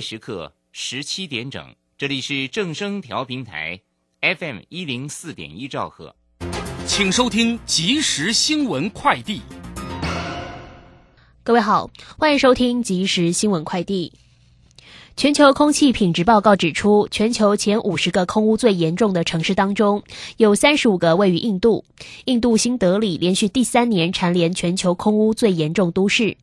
时刻十七点整，这里是正声调频台 FM 一零四点一兆赫，请收听即时新闻快递。各位好，欢迎收听即时新闻快递。全球空气品质报告指出，全球前五十个空污最严重的城市当中，有三十五个位于印度。印度新德里连续第三年蝉联全球空污最严重都市。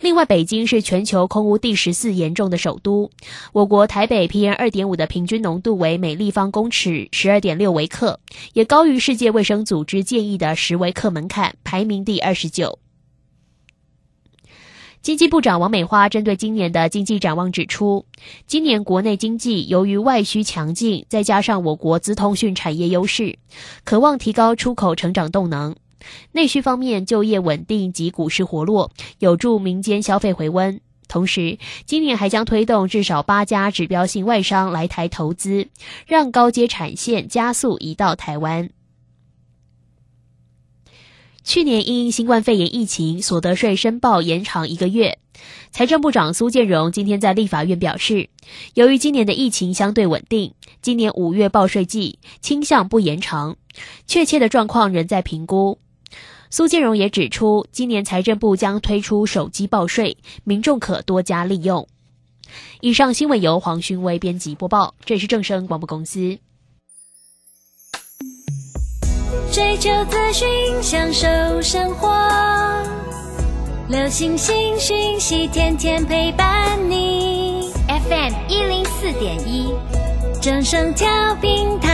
另外，北京是全球空污第十四严重的首都。我国台北 PM 二点五的平均浓度为每立方公尺十二点六微克，也高于世界卫生组织建议的十微克门槛，排名第二十九。经济部长王美花针对今年的经济展望指出，今年国内经济由于外需强劲，再加上我国资通讯产业优势，渴望提高出口成长动能。内需方面，就业稳定及股市活络，有助民间消费回温。同时，今年还将推动至少八家指标性外商来台投资，让高阶产线加速移到台湾。去年因新冠肺炎疫情，所得税申报延长一个月。财政部长苏建荣今天在立法院表示，由于今年的疫情相对稳定，今年五月报税季倾向不延长，确切的状况仍在评估。苏建荣也指出，今年财政部将推出手机报税，民众可多加利用。以上新闻由黄勋威编辑播报，这里是正声广播公司。追求资讯，享受生活，流星星讯息，天天陪伴你。FM 一零四点一，正声调平台。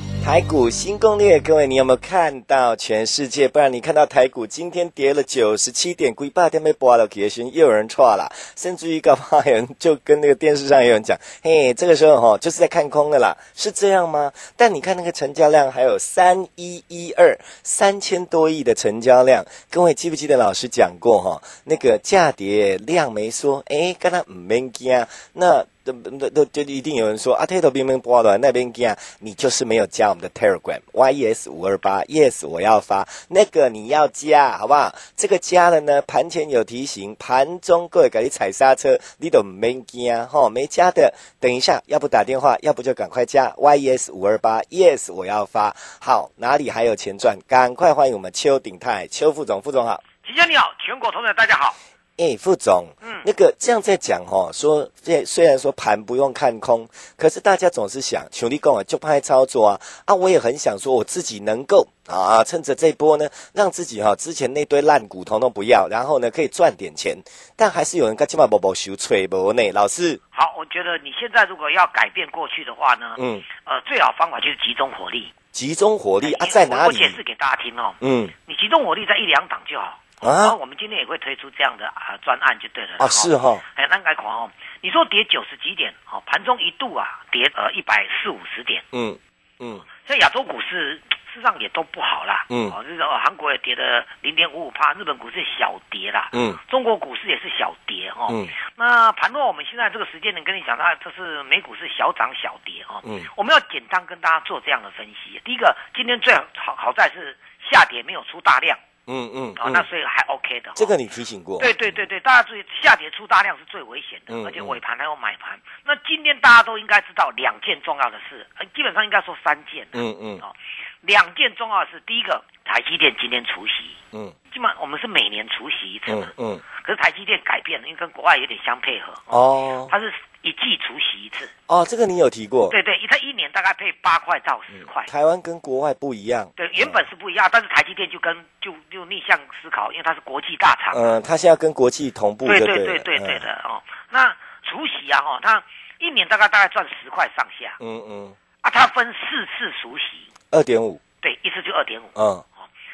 台股新攻略，各位，你有没有看到全世界？不然你看到台股今天跌了九十七点，鬼八天没播了，也许又有人错了，甚至于搞不好有人就跟那个电视上有人讲，嘿，这个时候哈就是在看空的啦，是这样吗？但你看那个成交量还有三一一二三千多亿的成交量，各位记不记得老师讲过哈？那个价跌量没说，哎，跟他唔免惊，那。都都都就一定有人说啊，抬头冰冰波的那边讲，你就是没有加我们的 Telegram YES 五二八 Yes，我要发那个你要加，好不好？这个加了呢，盘前有提醒，盘中各位赶紧踩刹车，你都没加哈，没加的，等一下，要不打电话，要不就赶快加 YES 五二八 Yes，我要发。好，哪里还有钱赚？赶快欢迎我们邱鼎泰邱副总，副总好，齐先你好，全国同仁大家好。哎，副总，嗯，那个这样在讲哈，说这虽然说盘不用看空，可是大家总是想，穷力工啊就怕操作啊啊！我也很想说，我自己能够啊，趁着这波呢，让自己哈之前那堆烂股统统不要，然后呢可以赚点钱。但还是有人干起码宝宝修吹不呢？老师，好，我觉得你现在如果要改变过去的话呢，嗯，呃，最好方法就是集中火力，集中火力啊，在哪里？我解释给大家听哦，嗯，你集中火力在一两档就好。啊，我们今天也会推出这样的啊专案就对了。啊，是哈。哎，那该看哦。你说跌九十几点，好，盘中一度啊跌呃一百四五十点。嗯嗯。像亚洲股市事实上也都不好啦。嗯。哦，就是韩国也跌了零点五五帕，日本股市小跌啦。嗯。中国股市也是小跌哦。嗯。那盘落我们现在这个时间能跟你讲，它这是美股是小涨小跌哦。嗯。我们要简单跟大家做这样的分析。第一个，今天最好好在是下跌没有出大量。嗯嗯，哦，那所以还 OK 的。这个你提醒过。对对对对，大家注意，下跌出大量是最危险的，而且尾盘还有买盘。那今天大家都应该知道两件重要的事，基本上应该说三件。嗯嗯。哦，两件重要的事，第一个，台积电今天除夕。嗯。基本上我们是每年除夕一次嘛。嗯。可是台积电改变了，因为跟国外有点相配合。哦。它是。一季除息一次哦，这个你有提过。对对，它一年大概配八块到十块。台湾跟国外不一样。对，原本是不一样，但是台积电就跟就就逆向思考，因为它是国际大厂。嗯，它现在跟国际同步。对对对对对的哦。那除息啊哈，它一年大概大概赚十块上下。嗯嗯。啊，它分四次除息。二点五。对，一次就二点五。嗯。哦，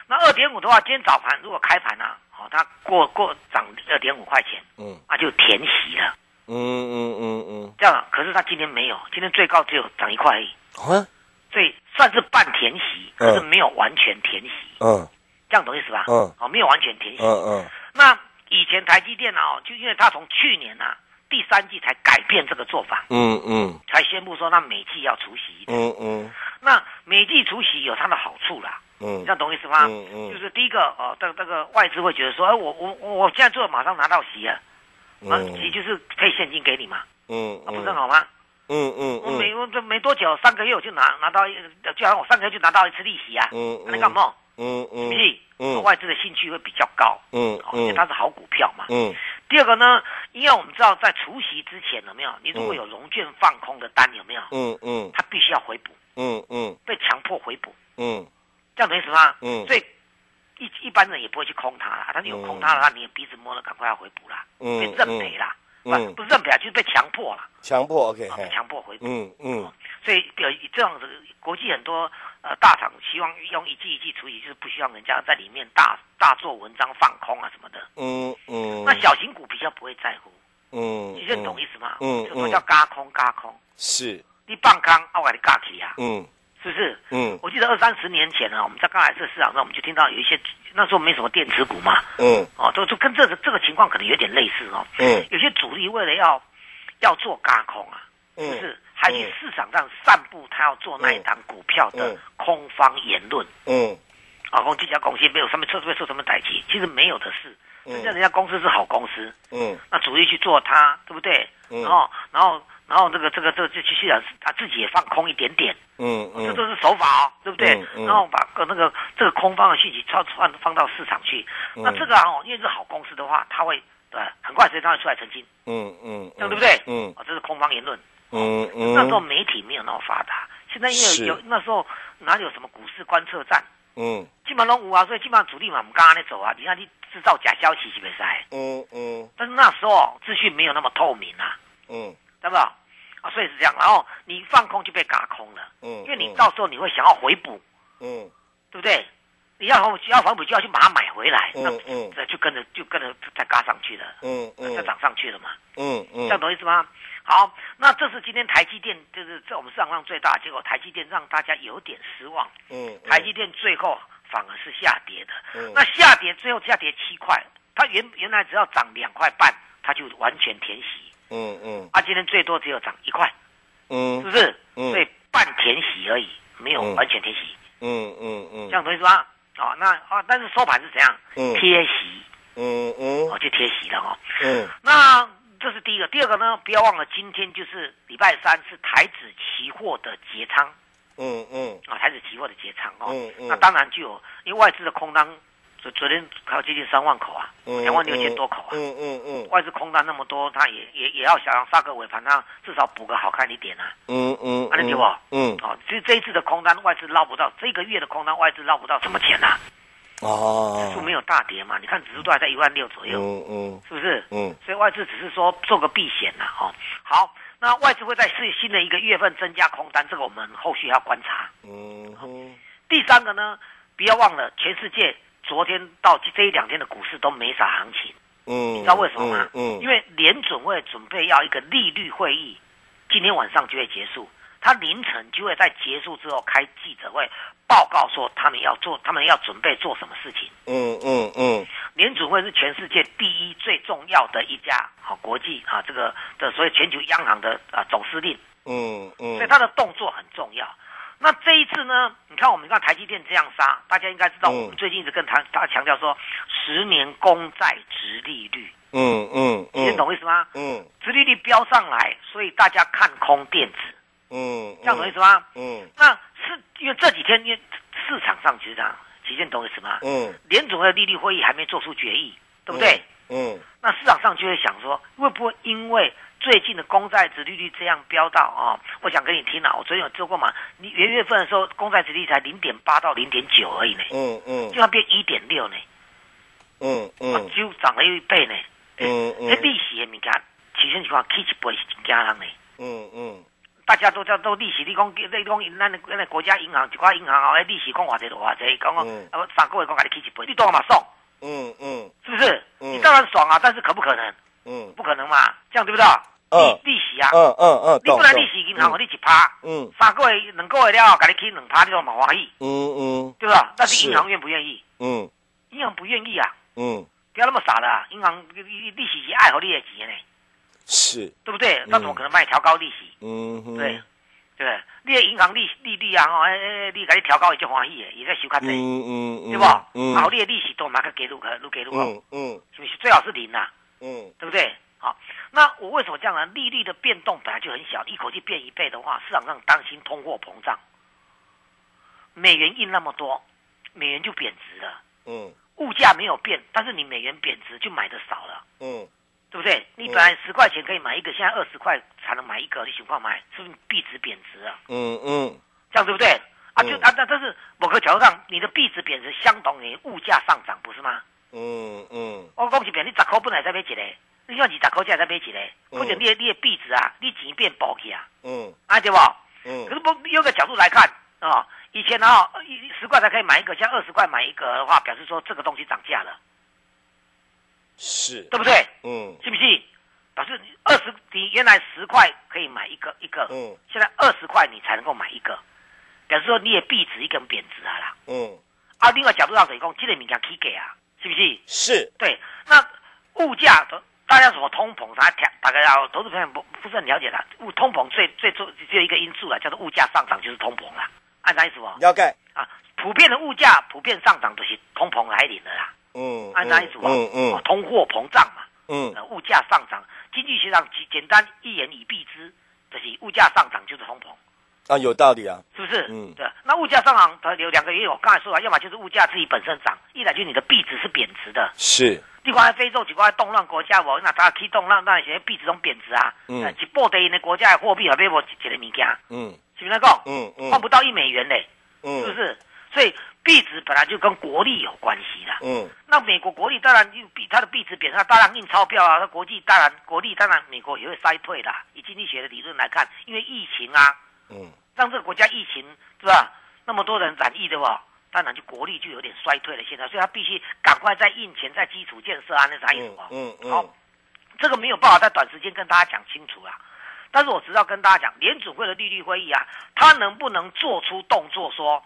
那二点五的话，今天早盘如果开盘啊，哦，它过过涨二点五块钱，嗯，那就填息了。嗯嗯嗯嗯，这样，可是他今天没有，今天最高只有涨一块而已，啊，所以算是半填息，可是没有完全填息，嗯，这样懂意思吧？嗯，哦，没有完全填息，嗯嗯。那以前台积电啊，就因为他从去年啊第三季才改变这个做法，嗯嗯，才宣布说那每季要除息，嗯嗯。那每季除息有它的好处啦，嗯，这样懂意思吗？嗯嗯，就是第一个哦，这这个外资会觉得说，哎，我我我现在做马上拿到息啊。啊，也就是配现金给你嘛，嗯，不是好吗？嗯嗯，我没我这没多久，三个月我就拿拿到，就好像我三个月就拿到一次利息啊，嗯嗯，那干嘛？嗯嗯，是不是？嗯，外资的兴趣会比较高，嗯嗯，因为它是好股票嘛，嗯。第二个呢，因为我们知道在除夕之前有没有？你如果有融券放空的单有没有？嗯嗯，它必须要回补，嗯嗯，被强迫回补，嗯，这样懂意思吗？嗯，所以。一一般人也不会去空它啦，他有空它的话，你鼻子摸了，赶快要回补啦，被认赔啦，不不是认赔啊，就是被强迫了，强迫 OK，强迫回补，嗯嗯，所以有这样子，国际很多呃大厂希望用一季一季处理，就是不希望人家在里面大大做文章放空啊什么的，嗯嗯，那小型股比较不会在乎，嗯，你认懂意思吗？嗯，什么叫嘎空嘎空？是，你放空，我给你嘎起啊，嗯。是不是？嗯，我记得二三十年前呢，我们在刚来这市场上，我们就听到有一些那时候没什么电子股嘛，嗯，哦，都就跟这个这个情况可能有点类似哦，嗯，有些主力为了要要做嘎空啊，是不是？还去市场上散布他要做那一档股票的空方言论，嗯，啊，说这家公司没有上面测出来受什么打击，其实没有的事，人家人家公司是好公司，嗯，那主力去做它，对不对？然后然后。然后这个这个这个就去市场，他自己也放空一点点，嗯嗯，这都是手法哦，对不对？然后把个那个这个空方的信息超放放到市场去，那这个哦，因为是好公司的话，他会对很快时间他会出来澄清，嗯嗯，这样对不对？嗯，啊，这是空方言论，嗯嗯，那时候媒体没有那么发达，现在因为有那时候哪里有什么股市观测站，嗯，基本上无啊，所以基本上主力嘛，我们刚刚在走啊，你看你制造假消息是不是？嗯嗯，但是那时候资讯没有那么透明啊，嗯。对不？啊，所以是这样，然后你放空就被嘎空了，嗯，因为你到时候你会想要回补，嗯，对不对？你要要回补就要去把它买回来，嗯嗯，这就跟着就跟着再嘎上去了，嗯嗯，再涨上去了嘛，嗯嗯，这样懂意思吗？好，那这是今天台积电就是在我们市场上最大的结果，台积电让大家有点失望，嗯，台积电最后反而是下跌的，嗯，那下跌最后下跌七块，它原原来只要涨两块半，它就完全填息。嗯嗯，啊，今天最多只有涨一块，嗯，是不是？嗯，所以半填息而已，没有完全填息。嗯嗯嗯，这样同意是吧？哦，那啊，但是收盘是怎样？嗯，贴息。嗯嗯，哦，就贴息了哦。嗯，那这是第一个，第二个呢？不要忘了，今天就是礼拜三，是台指期货的结仓。嗯嗯，啊，台指期货的结仓哦。嗯嗯，那当然就有，因为外资的空单。昨昨天还有接近三万口啊，两万六千多口啊。嗯嗯嗯，外资空单那么多，他也也也要想杀个尾盘，他至少补个好看一点啊。嗯嗯，安利给我。嗯，哦，其实这一次的空单外资捞不到，这个月的空单外资捞不到什么钱呐。哦，指数没有大跌嘛？你看指数都还在一万六左右。嗯嗯，是不是？嗯，所以外资只是说做个避险呐。哦，好，那外资会在是新的一个月份增加空单，这个我们后续要观察。嗯哼。第三个呢，不要忘了全世界。昨天到这一两天的股市都没啥行情，嗯，你知道为什么吗？嗯，因为联准会准备要一个利率会议，今天晚上就会结束，他凌晨就会在结束之后开记者会，报告说他们要做，他们要准备做什么事情。嗯嗯嗯，联准会是全世界第一最重要的一家好国际啊，这个的所以全球央行的啊总司令。嗯嗯，所以他的动作很重要。那这一次呢，你看我们看台积电这样杀，大家应该知道，我们最近一直跟他他强调说，十年公债值利率，嗯嗯，你懂意思吗？嗯，值利率飙上来，所以大家看空电子，嗯，这样懂意思吗？嗯，那是因为这几天因为市场上其实这样，其实懂意思吗？嗯，联总会利率会议还没做出决议，对不对？嗯，那市场上就会想说，会不会因为最近的公债值利率这样飙到啊？我想跟你听啊，我昨天有做过嘛，你元月份的时候，公债值利率才零点八到零点九而已呢，嗯嗯，就要变一点六呢，嗯嗯，就涨了一倍呢，嗯嗯，那利息的物件，其实你看起一倍是真惊人呢，嗯嗯，大家都叫都利息，你讲你讲咱咱国家银行一寡银行哦，利息讲偌济就偌济，讲讲啊三个月讲给你起一倍，你多嘛爽？嗯嗯，是不是？你当然爽啊，但是可不可能？嗯，不可能嘛，这样对不对？利利息啊，嗯嗯嗯，你不然利息银行给你一趴，嗯，三个月两个月了，给你起两趴，你都蛮欢喜，嗯嗯，对吧？但是银行愿不愿意？嗯，银行不愿意啊，嗯，不要那么傻的，银行利利息是爱和你的钱呢，是，对不对？那怎么可能卖调高利息？嗯，对。对，你的银行利利率啊，吼，诶，你给你调高，伊就欢喜的，伊在收较济，嗯嗯对不？嗯，好，你的利息都马上给入，去入给入，哦嗯，是不是最好是零呐？嗯，对不对？好，那我为什么这样呢？利率的变动本来就很小，一口气变一倍的话，市场上担心通货膨胀，美元印那么多，美元就贬值了，嗯，物价没有变，但是你美元贬值就买的少了，嗯。对不对？你本来十块钱可以买一个，现在二十块才能买一个，你情况买，是不是币值贬值啊？嗯嗯，这样对不对？啊，就啊，那但是某个角度上，你的币值贬值相当于物价上涨，不是吗？嗯嗯。我讲一遍，你十块本来才买一个，你像二十块才才买一个，或者你的你的币值啊，你钱变薄去啊？嗯，啊对不？嗯。可是不，有个角度来看啊，以前啊，一十块才可以买一个，现在二十块买一个的话，表示说这个东西涨价了。是对不对？嗯，信不信？表示二十，你原来十块可以买一个一个，嗯，现在二十块你才能够买一个，表示说你也币值一根贬值啊啦，嗯。啊，另外角度上来讲，这个物件起价啊，是不是？是。对，那物价的大家什么通膨，大家大概要投资朋友不不是很了解的，物通膨最最重只有一个因素啊，叫做物价上涨就是通膨啦，按啥意思不？了解啊，普遍的物价普遍上涨都是通膨来临的啦。嗯，按哪一组啊？嗯嗯，通货膨胀嘛，嗯，物价上涨，经济学上简简单一言以蔽之，就是物价上涨就是通膨。啊，有道理啊，是不是？嗯，对。那物价上涨，它有两个原因，我刚才说了，要么就是物价自己本身涨，一来就是你的币值是贬值的。是。你看非洲几块动乱国家，我那它可以动乱，那些币值都贬值啊。嗯。一波的那国家的货币还被我几个物件。嗯。是不是那个？嗯嗯。换不到一美元嘞。嗯。是不是？所以。币值本来就跟国力有关系的，嗯，那美国国力当然就比它的币值贬，它当然印钞票啊，它国际当然国力当然美国也会衰退的。以经济学的理论来看，因为疫情啊，嗯，让这个国家疫情是吧？那么多人染疫的话，当然就国力就有点衰退了。现在，所以他必须赶快在印钱，在基础建设啊，那啥意思啊？嗯嗯，好，这个没有办法在短时间跟大家讲清楚啊。但是我只要跟大家讲，联储会的利率会议啊，他能不能做出动作说？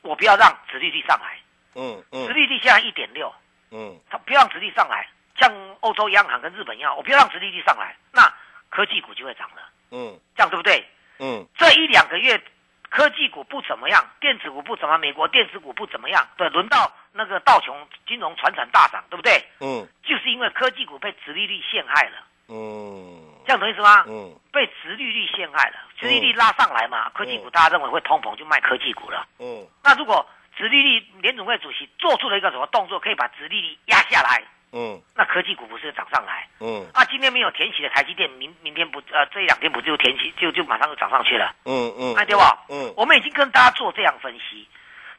我不要让殖利率上来，嗯嗯，殖利率现在一点六，嗯，他不要让殖利率上来，像欧洲央行跟日本一样，我不要让殖利率上来，那科技股就会涨了，嗯，这样对不对？嗯，这一两个月科技股不怎么样，电子股不怎么，美国电子股不怎么样，对，轮到那个道琼金融传产大涨，对不对？嗯，就是因为科技股被殖利率陷害了，嗯。这样懂意思吗？嗯，被殖利率陷害了，殖利率拉上来嘛，科技股大家认为会通膨，就卖科技股了。嗯，那如果殖利率联总会主席做出了一个什么动作，可以把殖利率压下来，嗯，那科技股不是涨上来？嗯，啊，今天没有填起的台积电，明明天不呃这两天不就填起，就就马上就涨上去了。嗯嗯，对不？嗯，我们已经跟大家做这样分析，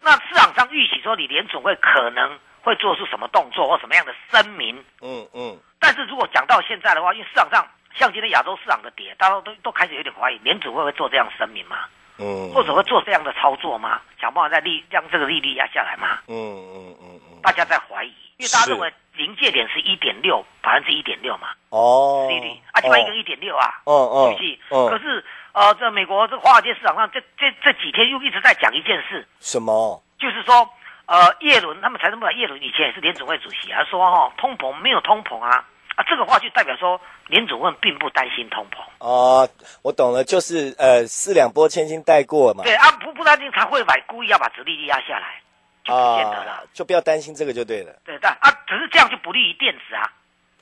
那市场上预期说你联总会可能会做出什么动作或什么样的声明？嗯嗯，但是如果讲到现在的话，因为市场上。像今天亚洲市场的跌，大家都都开始有点怀疑，联总会不会做这样声明吗？嗯，或者会做这样的操作吗？想办法再利让这个利率压下来吗？嗯嗯嗯嗯，大家在怀疑，因为大家认为临界点是一点六，百分之一点六嘛。哦，利率啊，起码一个一点六啊。哦哦，对不起。可是呃，在美国这华尔街市场上，这这这几天又一直在讲一件事。什么？就是说，呃，耶伦他们财政部长耶伦以前也是联储会主席，他说哈，通膨没有通膨啊。啊，这个话就代表说联总会并不担心通膨。哦，我懂了，就是呃四两拨千斤带过嘛。对啊，不不担心他会把故意要把殖利率压下来，就不见得了。就不要担心这个就对了。对，但啊，只是这样就不利于电子啊。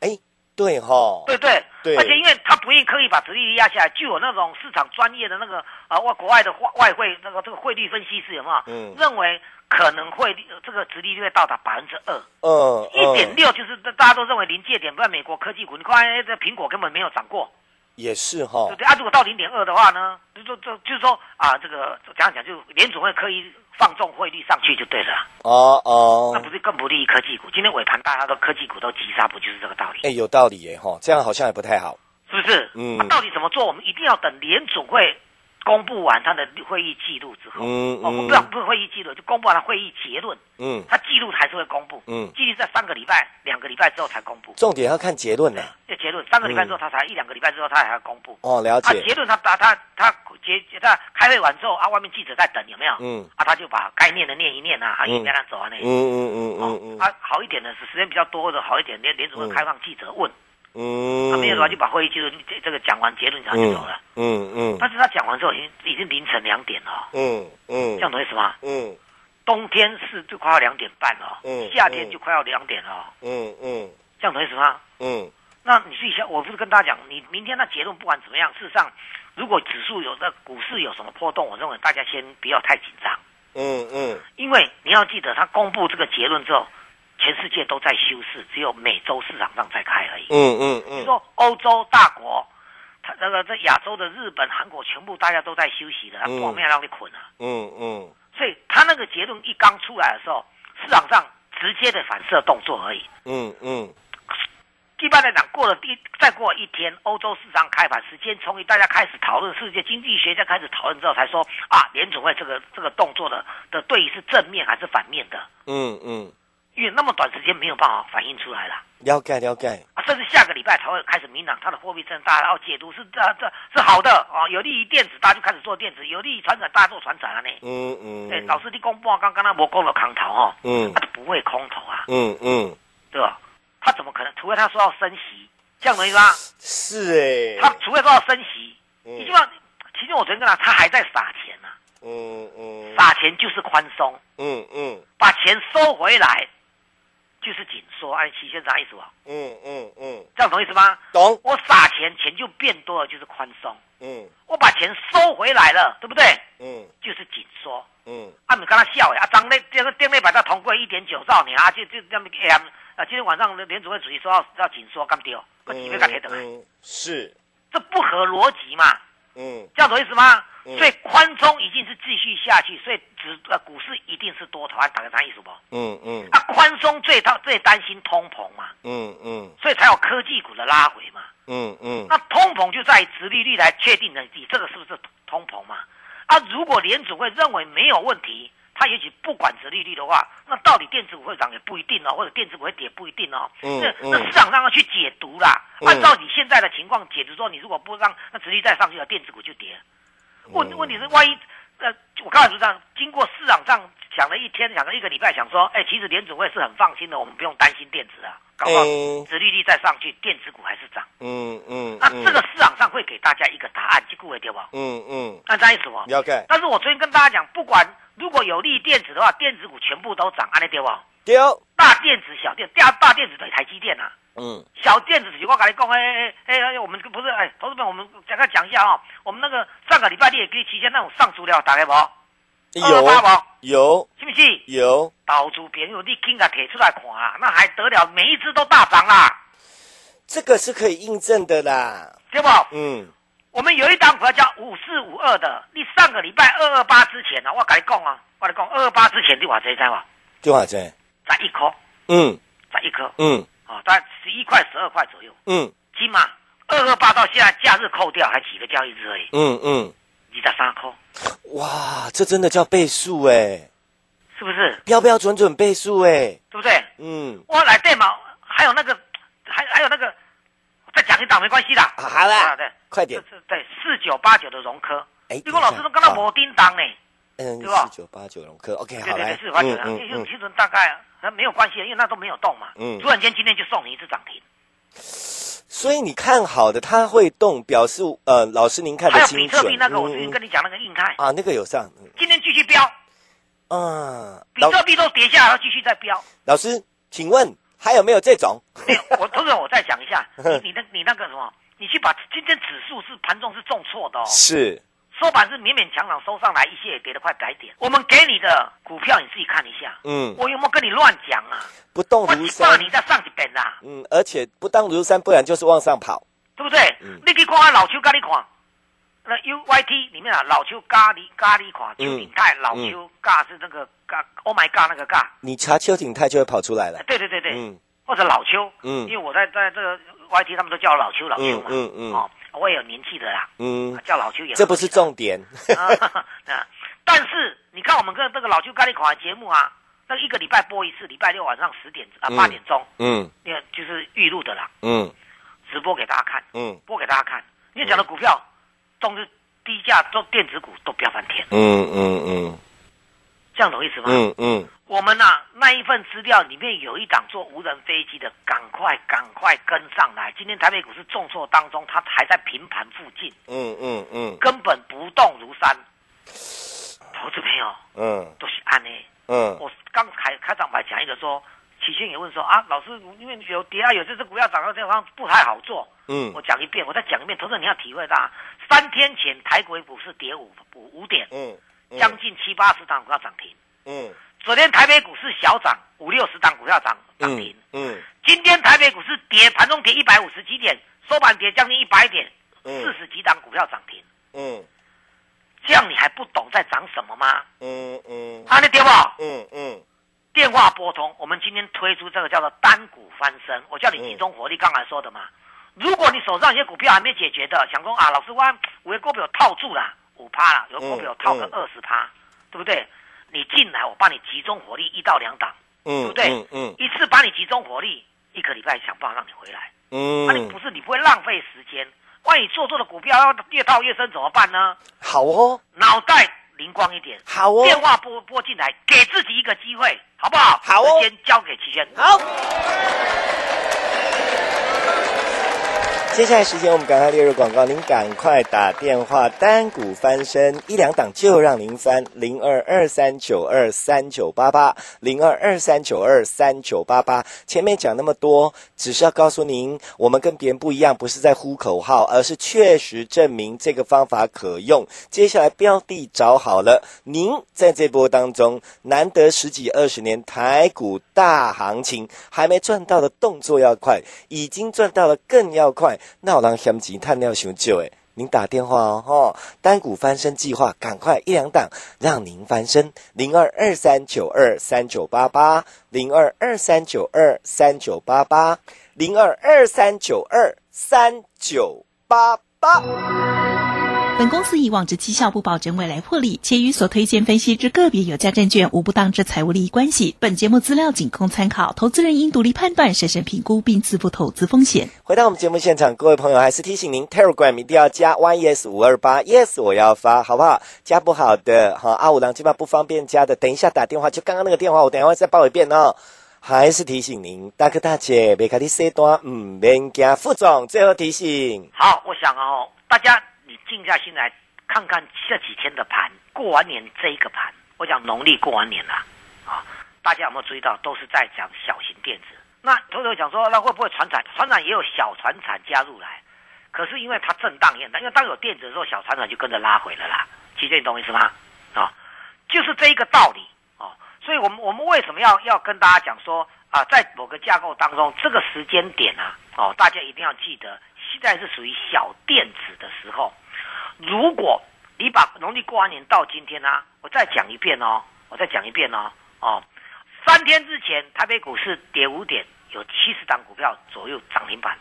哎，对哈。对对对，而且因为他不愿意刻意把殖利率压下来，具有那种市场专业的那个啊外国外的外外汇那个这个汇率分析师有没有？嗯，认为。可能会这个殖利率会到达百分之二，嗯，一点六就是大家都认为临界点。不然美国科技股，你看这苹果根本没有涨过，也是哈。对对啊，如果到零点二的话呢，就就就就是说啊，这个讲讲就联总会可以放纵汇率上去就对了。哦哦，那不是更不利于科技股？今天尾盘大家都科技股都急杀，不就是这个道理？哎，有道理耶哈，这样好像也不太好，是不是？嗯，那到底怎么做？我们一定要等联总会。公布完他的会议记录之后，嗯哦，不要不是会议记录，就公布完了会议结论，嗯，他记录还是会公布，嗯，记录在三个礼拜、两个礼拜之后才公布。重点要看结论呢，这结论三个礼拜之后他才一两个礼拜之后他还要公布。哦，了解。他结论他他他他结他开会完之后啊，外面记者在等有没有？嗯，啊，他就把该念的念一念啊，啊，一边他走啊那，嗯嗯嗯嗯嗯，啊，好一点的是时间比较多的好一点，连连主任开放记者问。嗯，他没有的话就把会议记录这这个讲完结论然后就走了。嗯嗯。但是他讲完之后已经已经凌晨两点了。嗯嗯。这样懂意思吗？嗯。冬天是就快要两点半了。嗯。夏天就快要两点了。嗯嗯。这样懂意思吗？嗯。那你自己想，我不是跟大家讲，你明天那结论不管怎么样，事实上，如果指数有的股市有什么波动，我认为大家先不要太紧张。嗯嗯。因为你要记得，他公布这个结论之后。全世界都在休市，只有美洲市场上在开而已。嗯嗯嗯。你说欧洲大国，他那个在亚洲的日本、韩国，全部大家都在休息的，他没有让你捆啊。嗯嗯。所以他那个结论一刚出来的时候，市场上直接的反射动作而已。嗯嗯。一般来讲，过了第再过一天，欧洲市场开盘时间充裕，大家开始讨论，世界经济学家开始讨论之后，才说啊，联总会这个这个动作的的对是正面还是反面的？嗯嗯。因为那么短时间没有办法反映出来了，了解了解。啊，甚至下个礼拜才会开始明朗，它的货币政策大家解读是这这是好的。啊，有利于电子，大家就开始做电子；有利于船长，大家做船长了呢。嗯嗯，对，老师你公布啊，刚刚那波公了空头哈，嗯，他不会空头啊，嗯嗯，对吧？他怎么可能？除非他说要升息，这样等于吗？是哎，他除非说要升息，你希望，其实我昨天跟他，他还在撒钱呢，嗯嗯，撒钱就是宽松，嗯嗯，把钱收回来。就是紧缩，按期限啥意思吧？嗯嗯嗯，这样懂意思吗？懂。我撒钱，钱就变多了，就是宽松。嗯。我把钱收回来了，对不对？嗯。就是紧缩。嗯。啊，你跟他笑哎，啊，张那这个店内把它通过一点九兆，你啊，就就这么 M 啊，今天晚上联储会主席说要要紧缩，干掉，我几倍干黑的嗯，是。这不合逻辑嘛？嗯。这样懂意思吗？所以宽松一定是继续下去，所以指呃股市一定是多头，啊，打个啥意思不？嗯嗯。啊，宽松最担最担心通膨嘛。嗯嗯。所以才有科技股的拉回嘛。嗯嗯。那通膨就在殖利率来确定的，你这个是不是通膨嘛？啊，如果联储会认为没有问题，他也许不管殖利率的话，那到底电子股会涨也不一定哦，或者电子股会跌不一定哦。嗯嗯。那市场上要去解读啦，按照你现在的情况解读说，你如果不让那殖利率再上去了，电子股就跌。问问题是，万一呃，我刚才说这样，经过市场上想了一天，想了一个礼拜，想说，哎，其实联储会是很放心的，我们不用担心电子啊，搞不好殖利率再上去，电子股还是涨。嗯嗯。那这个市场上会给大家一个答案，记住了对吧？嗯嗯。那这样意思不？了解。但是我昨天跟大家讲，不管如果有利电子的话，电子股全部都涨，安利对不？对。大电子、小电，大大电子等于台积电呐。嗯，小电子我跟你讲，哎哎哎，我们不是哎，同志们，我们讲个讲一下啊，我们那个上个礼拜你也给你提前那种上足料打开不？有有，是不是？有，导主朋友你听个贴出来看啊，那还得了，每一只都大涨啦。这个是可以印证的啦，对不？嗯，我们有一档股票叫五四五二的，你上个礼拜二二八之前呢，我跟你讲啊，我跟你讲二二八之前你话谁在哇？电话在，在一颗，嗯，在一颗，嗯。啊，大概十一块、十二块左右。嗯，起码二二八到现在假日扣掉，还几个交易日而已。嗯嗯，二十三块。哇，这真的叫倍数哎，是不是？标标准准倍数哎，对不对？嗯，我来电嘛，还有那个，还还有那个，再讲一档没关系的。好了，对，快点。对，四九八九的融科。哎，结果老师都跟他磨叮当呢。嗯，四九八九融科，OK，好来。四九八九，其实大概。那没有关系，因为那都没有动嘛。嗯。突然间今天就送你一次涨停。所以你看好的，它会动，表示呃，老师您看的清楚。还有比特币那个，我之前跟你讲那个硬态啊，那个有上，今天继续飙，啊，比特币都跌下来，继续在飙。老师，请问还有没有这种？没有，我同时我再讲一下，你那，你那个什么，你去把今天指数是盘中是重挫的哦，是。收盘是勉勉强强收上来，一些也跌了快百点。我们给你的股票你自己看一下。嗯，我有没有跟你乱讲啊？不动如山，你再上一点啊。嗯，而且不当如山，不然就是往上跑，对不对？嗯，你去看看老邱咖喱款，那 U Y T 里面啊，老邱咖喱咖喱款，邱鼎泰老邱咖是那个咖，Oh my God 那个咖。你查邱鼎泰就会跑出来了。对对对对，嗯，或者老邱，嗯，因为我在在这个 Y T 他们都叫我老邱老邱嘛，嗯嗯哦。我也有年纪的啦，嗯，叫老邱也。这不是重点。啊，但是你看我们跟这个老邱咖喱款的节目啊，那一个礼拜播一次，礼拜六晚上十点啊八点钟，嗯，就是预录的啦，嗯，直播给大家看，嗯，播给大家看。你讲的股票都是低价，都电子股都飙翻天，嗯嗯嗯，这样懂意思吗？嗯嗯。我们呐，那一份资料里面有一档做无人飞机的，赶快赶快跟上来！今天台北股市重挫当中，它还在平盘附近，嗯嗯嗯，根本不动如山。投资朋友，嗯，都是安呢，嗯。我刚开开场白讲一个说，启轩也问说啊，老师，因为有跌啊，有这只股票涨到这方不太好做，嗯。我讲一遍，我再讲一遍，投资你要体会到，三天前台股股市跌五五五点，嗯，将近七八十档股票涨停，嗯。昨天台北股市小涨五六十档股票涨涨停，嗯，今天台北股市跌，盘中跌一百五十几点，收盘跌将近一百点，四十几档股票涨停，嗯，这样你还不懂在涨什么吗？嗯嗯，啊，你跌不，嗯嗯，电话拨通，我们今天推出这个叫做单股翻身，我叫你集中火力，刚才说的嘛。如果你手上一些股票还没解决的，想说啊，老师我五个股票套住了五趴了，有股票套个二十趴，对不对？你进来，我帮你集中火力一到两档，对不对？嗯嗯，一次把你集中火力，一个礼拜想办法让你回来。嗯，那你不是你不会浪费时间？万一做错的股票要越套越深怎么办呢？好哦，脑袋灵光一点。好哦，电话拨拨进来，给自己一个机会，好不好？好哦，时间交给齐轩。好。接下来时间，我们赶快列入广告，您赶快打电话，单股翻身一两档就让您翻零二二三九二三九八八零二二三九二三九八八。前面讲那么多，只是要告诉您，我们跟别人不一样，不是在呼口号，而是确实证明这个方法可用。接下来标的找好了，您在这波当中难得十几二十年台股大行情还没赚到的动作要快，已经赚到了更要快。那有人嫌钱探料熊救诶，您打电话哦，吼，单股翻身计划，赶快一两档，让您翻身，零二二三九二三九八八，零二二三九二三九八八，零二二三九二三九八八。本公司以往之绩效不保证未来获利，且与所推荐分析之个别有价证券无不当之财务利益关系。本节目资料仅供参考，投资人应独立判断、审慎评估并自负投资风险。回到我们节目现场，各位朋友还是提醒您，Telegram 一定要加 YES 五二八，Yes 我要发，好不好？加不好的哈，阿五郎基本不方便加的，等一下打电话，就刚刚那个电话，我等一下再报一遍哦。还是提醒您，大哥大姐别开的 C 端，嗯，免惊。副总最后提醒，好，我想哦，大家。静下心来看看这几天的盘，过完年这一个盘，我讲农历过完年了啊，大家有没有注意到都是在讲小型电子？那头头讲说，那会不会船产？船产也有小船产加入来，可是因为它震荡也大，因为当有电子的时候，小船产就跟着拉回了啦。其实你懂意思吗？啊，就是这一个道理啊。所以我们我们为什么要要跟大家讲说啊，在某个架构当中，这个时间点啊，哦，大家一定要记得，现在是属于小电子的时候。如果你把农历过完年到今天呢，我再讲一遍哦，我再讲一遍哦，哦，三天之前台北股市跌五点，有七十档股票左右涨停板。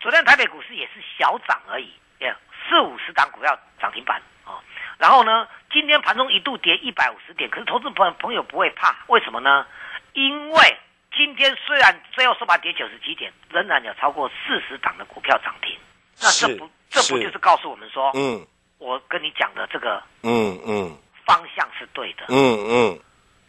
昨天台北股市也是小涨而已，耶，四五十档股票涨停板哦。然后呢，今天盘中一度跌一百五十点，可是投资朋朋友不会怕，为什么呢？因为今天虽然最后收盘跌九十几点，仍然有超过四十档的股票涨停。那这不这不就是告诉我们说，嗯，我跟你讲的这个，嗯嗯，方向是对的，嗯嗯。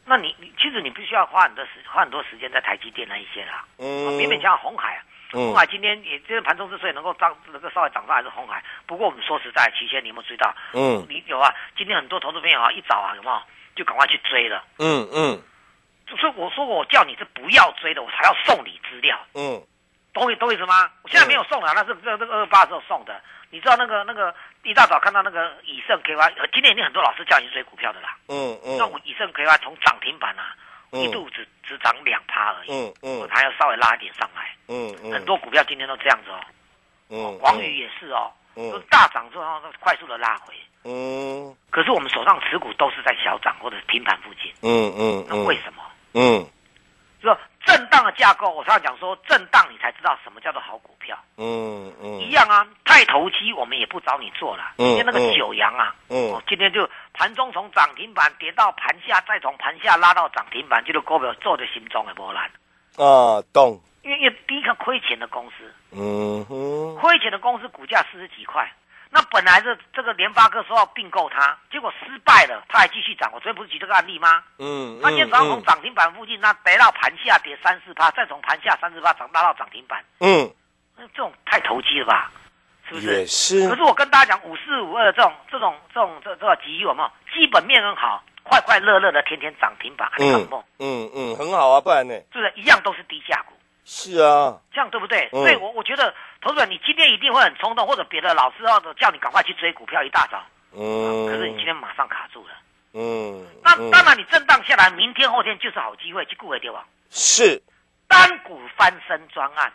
那你你其实你必须要花很多时花很多时间在台积电那一些啦，嗯，勉勉强强红海，红海今天也今天盘中之所以能够涨，能够稍微涨上还是红海。不过我们说实在，期间你有没有注意到？嗯，你有啊。今天很多投资朋友啊，一早啊，有没有就赶快去追了？嗯嗯。所以我说我叫你是不要追的，我才要送你资料。嗯，懂懂我意思吗？我现在没有送了，那是这这个二八时候送的。你知道那个那个一大早看到那个以盛 KY，今天已经很多老师叫你追股票的啦。嗯嗯。那我以盛 KY 从涨停板啊，一度只只涨两趴而已。嗯嗯。还要稍微拉一点上来。嗯嗯。很多股票今天都这样子哦。嗯。广宇也是哦。嗯。大涨之后快速的拉回。嗯。可是我们手上持股都是在小涨或者平盘附近。嗯嗯。那为什么？嗯。说震荡的架构，我常常讲说，震荡你才知道什么叫做好股票。嗯嗯，一样啊，太投机我们也不找你做了。今天那个九阳啊，嗯，今天就盘中从涨停板跌到盘下，再从盘下拉到涨停板，就是股票做的心中的波澜。啊，懂。因为第一个亏钱的公司，嗯哼，亏钱的公司股价四十几块。那本来是这个联发科说要并购它，结果失败了，它还继续涨。我昨天不是举这个案例吗？嗯，它今天早上从涨停板附近，那跌到盘下跌三四趴，再从盘下三四趴涨拉到涨停板。嗯，那这种太投机了吧？是不是？也是。可是我跟大家讲，五四五二这种这种这种这这个机有没有？基本面很好，快快乐乐的天天涨停板，还很梦。嗯嗯，很好啊，不然呢？是不是一样都是低价股？是啊，这样对不对？所以我我觉得，投资者你今天一定会很冲动，或者别的老师或者叫你赶快去追股票，一大早。嗯。可是你今天马上卡住了。嗯。那当然，你震荡下来，明天后天就是好机会去顾回跌吧。是。单股翻身专案，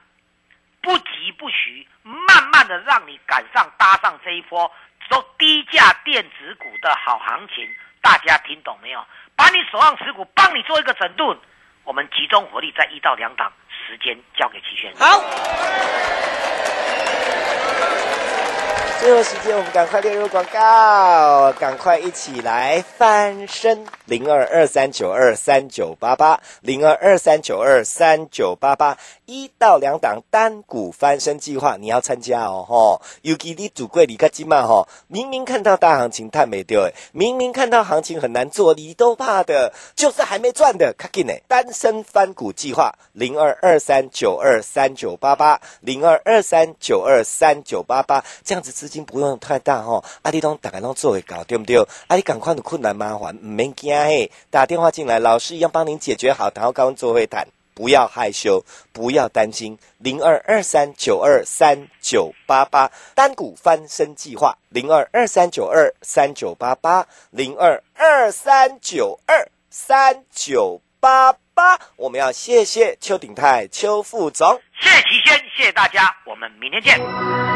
不急不徐，慢慢的让你赶上搭上这一波走低价电子股的好行情。大家听懂没有？把你手上持股帮你做一个整顿，我们集中火力在一到两档。时间交给齐轩。好，最后时间我们赶快列入广告，赶快一起来翻身。零二二三九二三九八八，零二二三九二三九八八，一到两档单股翻身计划，你要参加哦，吼！尤其你主贵离开金嘛，吼！明明看到大行情太没丢，哎，明明看到行情很难做，你都怕的，就是还没赚的，卡紧呢！单身翻股计划，零二二三九二三九八八，零二二三九二三九八八，这样子资金不用太大，吼！阿弟东大概拢做会搞，对不对？阿弟赶快的困难麻烦，唔免惊。嘿，打电话进来，老师一样帮您解决好，然后跟我做会谈，不要害羞，不要担心。零二二三九二三九八八单股翻身计划，零二二三九二三九八八，零二二三九二三九八八。我们要谢谢邱鼎泰邱副总，谢谢齐轩，谢谢大家，我们明天见。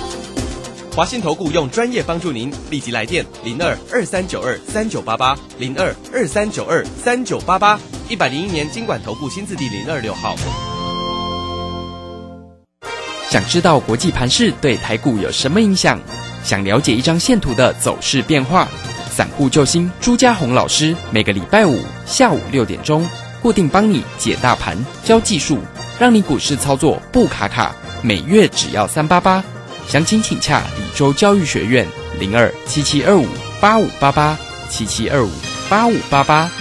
华信投顾用专业帮助您，立即来电零二二三九二三九八八零二二三九二三九八八一百零一年经管投顾新字第零二六号。想知道国际盘势对台股有什么影响？想了解一张线图的走势变化？散户救星朱家红老师每个礼拜五下午六点钟固定帮你解大盘、教技术，让你股市操作不卡卡。每月只要三八八。详情请洽李州教育学院零二七七二五八五八八七七二五八五八八。